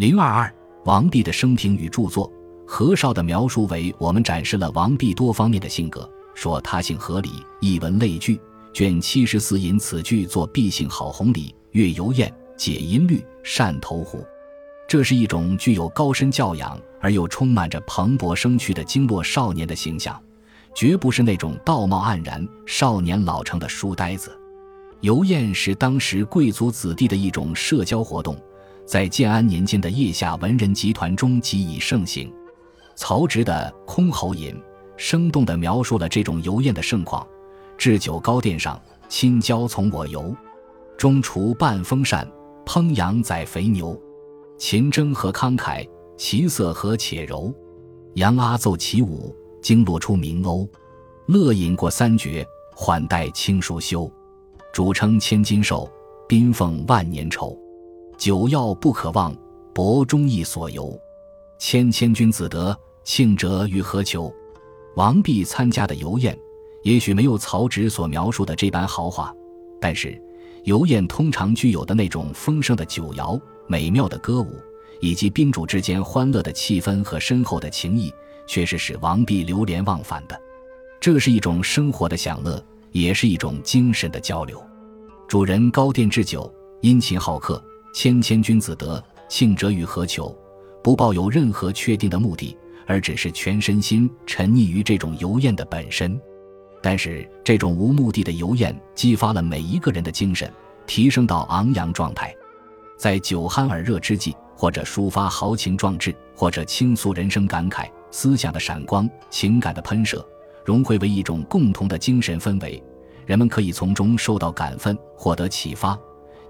零二二，王弼的生平与著作。何绍的描述为我们展示了王弼多方面的性格。说他性合理，一文类聚。卷七十四引此句作必性好红礼，阅游宴，解音律，善投壶。这是一种具有高深教养而又充满着蓬勃生趣的经络少年的形象，绝不是那种道貌岸然、少年老成的书呆子。游宴是当时贵族子弟的一种社交活动，在建安年间的腋下文人集团中极已盛行。曹植的《箜篌引》生动地描述了这种游宴的盛况：置酒高殿上，亲交从我游。中厨半风扇，烹羊宰肥牛。秦征和慷慨，其色和且柔。杨阿奏其舞，惊落出名欧。乐饮过三绝，缓待清暑休。主称千金寿，宾奉万年酬。酒药不可忘，博忠义所由。谦谦君子德，庆者与何求？王弼参加的游宴，也许没有曹植所描述的这般豪华，但是游宴通常具有的那种丰盛的酒肴。美妙的歌舞，以及宾主之间欢乐的气氛和深厚的情谊，却是使王弼流连忘返的。这是一种生活的享乐，也是一种精神的交流。主人高殿置酒，殷勤好客，谦谦君子德，庆者与何求？不抱有任何确定的目的，而只是全身心沉溺于这种游宴的本身。但是，这种无目的的游宴激发了每一个人的精神，提升到昂扬状态。在酒酣耳热之际，或者抒发豪情壮志，或者倾诉人生感慨、思想的闪光、情感的喷射，融汇为一种共同的精神氛围，人们可以从中受到感奋，获得启发。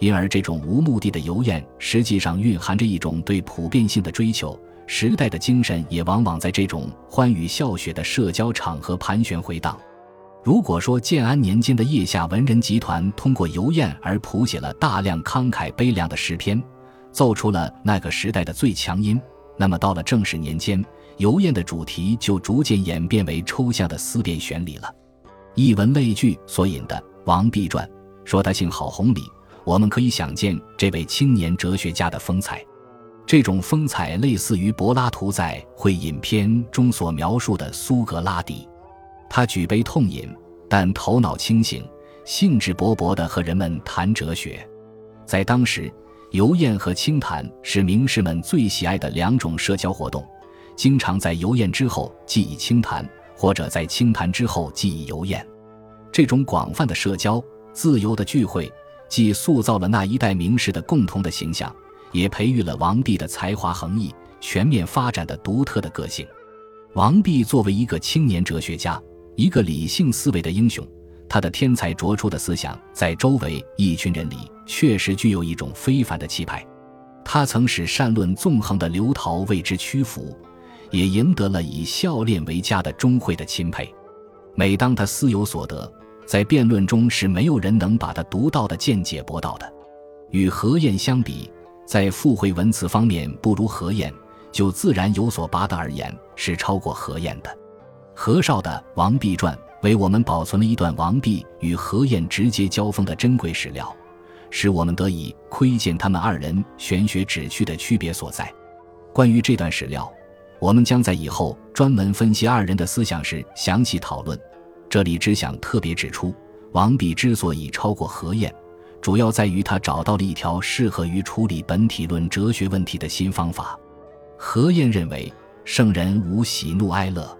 因而，这种无目的的游宴实际上蕴含着一种对普遍性的追求。时代的精神也往往在这种欢愉笑谑的社交场合盘旋回荡。如果说建安年间的腋下文人集团通过游宴而谱写了大量慷慨悲凉的诗篇，奏出了那个时代的最强音，那么到了正始年间，游宴的主题就逐渐演变为抽象的思辨旋律了。一文类聚所引的《王弼传》，说他姓郝弘礼，我们可以想见这位青年哲学家的风采。这种风采类似于柏拉图在《会饮篇》中所描述的苏格拉底。他举杯痛饮，但头脑清醒，兴致勃勃地和人们谈哲学。在当时，游宴和清谈是名士们最喜爱的两种社交活动，经常在游宴之后记以清谈，或者在清谈之后记以游宴。这种广泛的社交、自由的聚会，既塑造了那一代名士的共同的形象，也培育了王弼的才华横溢、全面发展的独特的个性。王弼作为一个青年哲学家。一个理性思维的英雄，他的天才卓出的思想在周围一群人里确实具有一种非凡的气派。他曾使善论纵横的刘陶为之屈服，也赢得了以孝练为家的钟会的钦佩。每当他思有所得，在辩论中是没有人能把他独到的见解驳倒的。与何晏相比，在附会文辞方面不如何晏，就自然有所拔的而言，是超过何晏的。何绍的《王弼传》为我们保存了一段王弼与何晏直接交锋的珍贵史料，使我们得以窥见他们二人玄学旨趣的区别所在。关于这段史料，我们将在以后专门分析二人的思想时详细讨论。这里只想特别指出，王弼之所以超过何晏，主要在于他找到了一条适合于处理本体论哲学问题的新方法。何晏认为圣人无喜怒哀乐。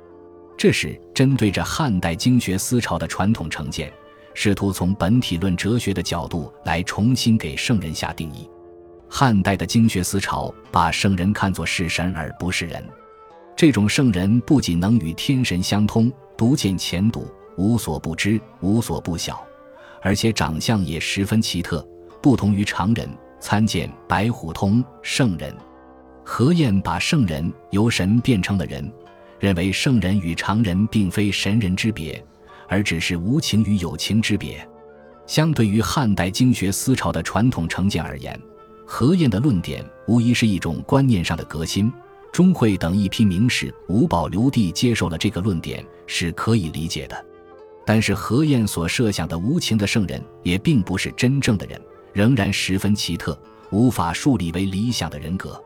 这是针对着汉代经学思潮的传统成见，试图从本体论哲学的角度来重新给圣人下定义。汉代的经学思潮把圣人看作是神而不是人，这种圣人不仅能与天神相通，独见前睹，无所不知，无所不晓，而且长相也十分奇特，不同于常人。参见《白虎通》圣人。何晏把圣人由神变成了人。认为圣人与常人并非神人之别，而只是无情与有情之别。相对于汉代经学思潮的传统成见而言，何晏的论点无疑是一种观念上的革新。钟会等一批名士无保留地接受了这个论点，是可以理解的。但是何晏所设想的无情的圣人，也并不是真正的人，仍然十分奇特，无法树立为理想的人格。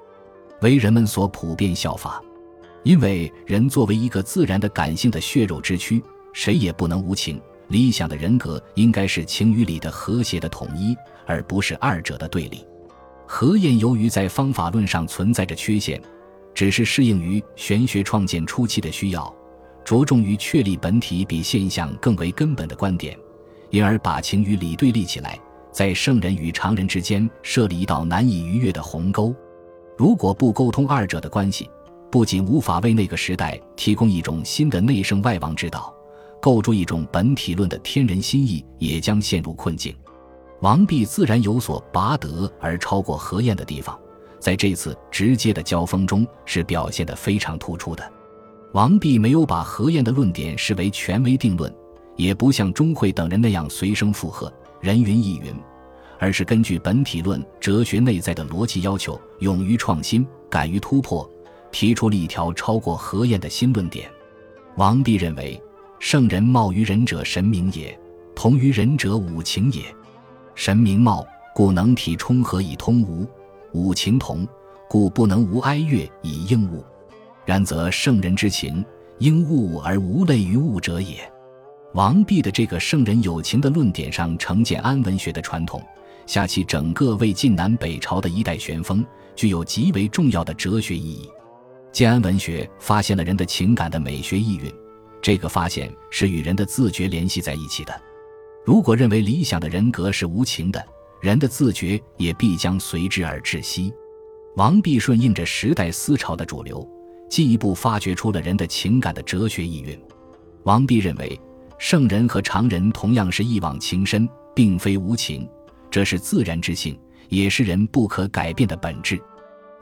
为人们所普遍效法。因为人作为一个自然的感性的血肉之躯，谁也不能无情。理想的人格应该是情与理的和谐的统一，而不是二者的对立。何晏由于在方法论上存在着缺陷，只是适应于玄学创建初期的需要，着重于确立本体比现象更为根本的观点，因而把情与理对立起来，在圣人与常人之间设立一道难以逾越的鸿沟。如果不沟通二者的关系，不仅无法为那个时代提供一种新的内圣外王之道。构筑一种本体论的天人心意，也将陷入困境。王弼自然有所拔得而超过何晏的地方，在这次直接的交锋中是表现得非常突出的。王弼没有把何晏的论点视为权威定论，也不像钟会等人那样随声附和，人云亦云，而是根据本体论哲学内在的逻辑要求，勇于创新，敢于突破，提出了一条超过何晏的新论点。王弼认为。圣人貌于人者，神明也；同于人者，五情也。神明貌，故能体冲和以通无；五情同，故不能无哀乐以应物。然则圣人之情，应物而无类于物者也。王弼的这个圣人有情的论点上，承建安文学的传统，下其整个魏晋南北朝的一代旋风，具有极为重要的哲学意义。建安文学发现了人的情感的美学意蕴。这个发现是与人的自觉联系在一起的。如果认为理想的人格是无情的，人的自觉也必将随之而窒息。王弼顺应着时代思潮的主流，进一步发掘出了人的情感的哲学意蕴。王弼认为，圣人和常人同样是一往情深，并非无情，这是自然之性，也是人不可改变的本质。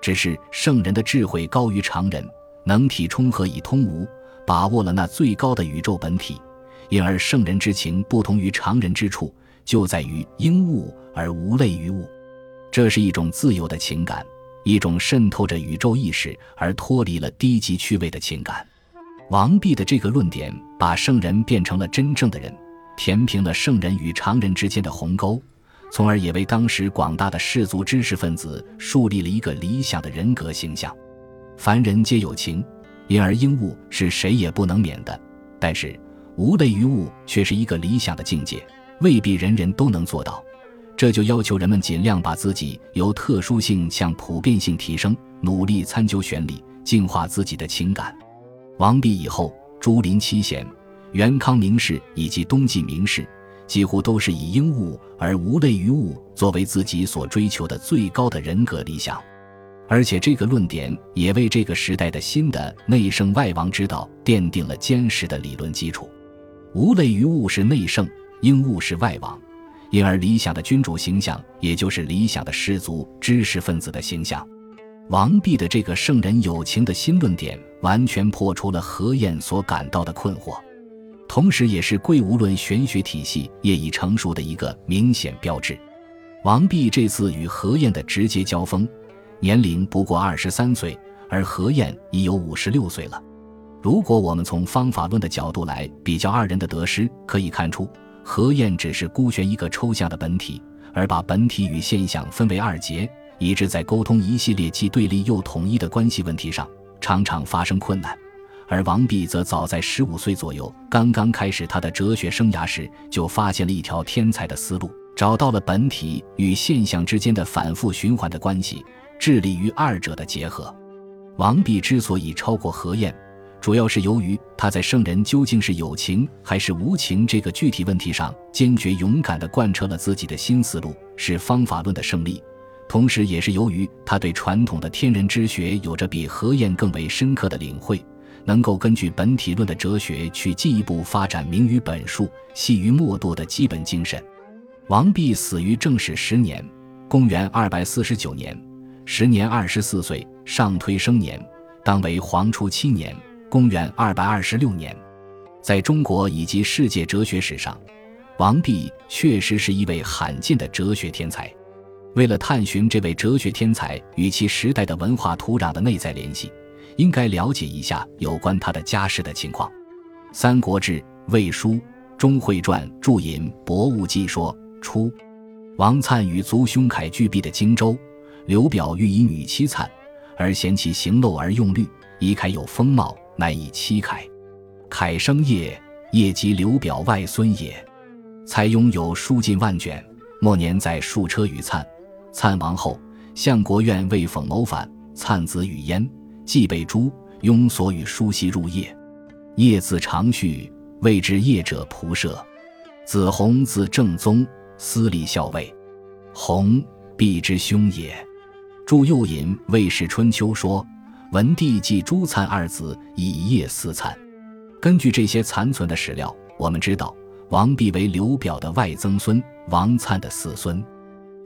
只是圣人的智慧高于常人，能体冲和以通无。把握了那最高的宇宙本体，因而圣人之情不同于常人之处，就在于应物而无类于物。这是一种自由的情感，一种渗透着宇宙意识而脱离了低级趣味的情感。王弼的这个论点，把圣人变成了真正的人，填平了圣人与常人之间的鸿沟，从而也为当时广大的士族知识分子树立了一个理想的人格形象。凡人皆有情。因而，应物是谁也不能免的，但是无类于物却是一个理想的境界，未必人人都能做到。这就要求人们尽量把自己由特殊性向普遍性提升，努力参究玄理，净化自己的情感。王弼以后，朱林七贤、元康名士以及冬季名士，几乎都是以应物而无类于物作为自己所追求的最高的人格理想。而且这个论点也为这个时代的新的内圣外王之道奠定了坚实的理论基础。无类于物是内圣，应物是外王，因而理想的君主形象，也就是理想的士族知识分子的形象。王弼的这个圣人有情的新论点，完全破除了何晏所感到的困惑，同时也是贵无论玄学体系业已成熟的一个明显标志。王弼这次与何晏的直接交锋。年龄不过二十三岁，而何晏已有五十六岁了。如果我们从方法论的角度来比较二人的得失，可以看出，何晏只是孤悬一个抽象的本体，而把本体与现象分为二节，以致在沟通一系列既对立又统一的关系问题上，常常发生困难。而王弼则早在十五岁左右，刚刚开始他的哲学生涯时，就发现了一条天才的思路，找到了本体与现象之间的反复循环的关系。致力于二者的结合。王弼之所以超过何晏，主要是由于他在圣人究竟是有情还是无情这个具体问题上，坚决勇敢地贯彻了自己的新思路，是方法论的胜利。同时，也是由于他对传统的天人之学有着比何晏更为深刻的领会，能够根据本体论的哲学去进一步发展明于本数、细于末度的基本精神。王弼死于正始十年，公元二百四十九年。时年二十四岁，上推生年，当为黄初七年，公元二百二十六年。在中国以及世界哲学史上，王弼确实是一位罕见的哲学天才。为了探寻这位哲学天才与其时代的文化土壤的内在联系，应该了解一下有关他的家世的情况。《三国志·魏书·钟会传》注引《博物记》说：初，王粲与族兄凯俱避的荆州。刘表欲以女妻粲，而嫌其行陋而用律，以楷有风貌，乃以漆楷。楷生业，业即刘表外孙也。才拥有书近万卷，末年在数车与粲。粲亡后，相国院为讽谋反，粲子与焉，既被诛，庸所与书悉入夜。夜字长序，谓之夜者仆射。子弘字正宗，司礼校尉。弘，毕之兄也。祝右尹《魏氏春秋》说：“文帝祭朱粲二子，以夜祀粲。”根据这些残存的史料，我们知道。王弼为刘表的外曾孙，王粲的四孙。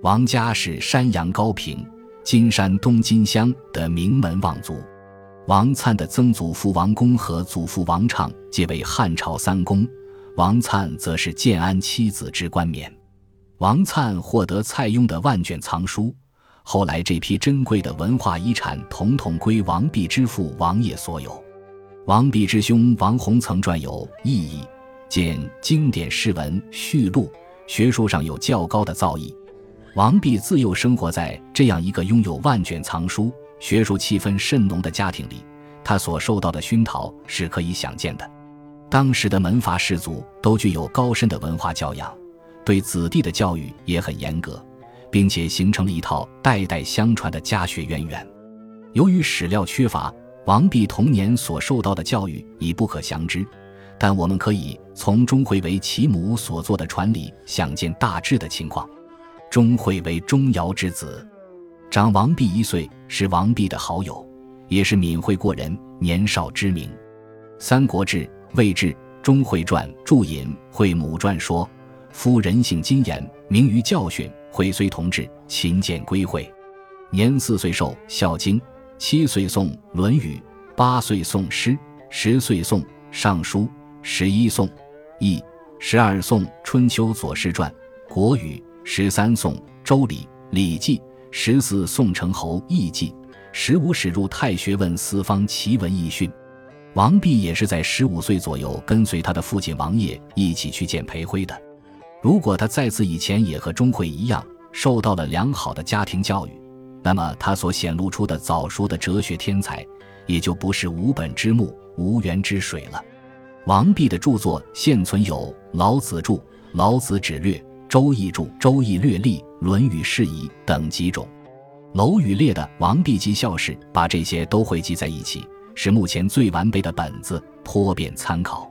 王家是山阳高平（今山东金乡）的名门望族。王粲的曾祖父王公和祖父王畅皆为汉朝三公，王粲则是建安七子之冠冕。王粲获得蔡邕的万卷藏书，后来这批珍贵的文化遗产统统归王弼之父王业所有。王弼之兄王弘曾撰有《意义》。见经典诗文序录，学术上有较高的造诣。王弼自幼生活在这样一个拥有万卷藏书、学术气氛甚浓的家庭里，他所受到的熏陶是可以想见的。当时的门阀士族都具有高深的文化教养，对子弟的教育也很严格，并且形成了一套代代相传的家学渊源。由于史料缺乏，王弼童年所受到的教育已不可详知。但我们可以从钟会为其母所做的传里想见大致的情况。钟会为钟繇之子，长王弼一岁，是王弼的好友，也是敏慧过人、年少知名。《三国志·魏志·钟会传》注引会母传说：“夫人性谨严，明于教训。会虽同治，勤俭归会。年四岁受《孝经》，七岁诵《论语》，八岁诵诗，十岁诵《尚书》。”十一诵易，十二颂春秋左氏传国语，十三颂周礼礼记，十四宋成侯易记，十五始入太学问四方奇文异训。王弼也是在十五岁左右跟随他的父亲王业一起去见裴辉的。如果他在此以前也和钟会一样受到了良好的家庭教育，那么他所显露出的早熟的哲学天才也就不是无本之木、无源之水了。王弼的著作现存有《老子注》《老子指略》《周易注》《周易略历》《论语释疑》等几种。楼宇列的《王弼集校史》把这些都汇集在一起，是目前最完备的本子，颇便参考。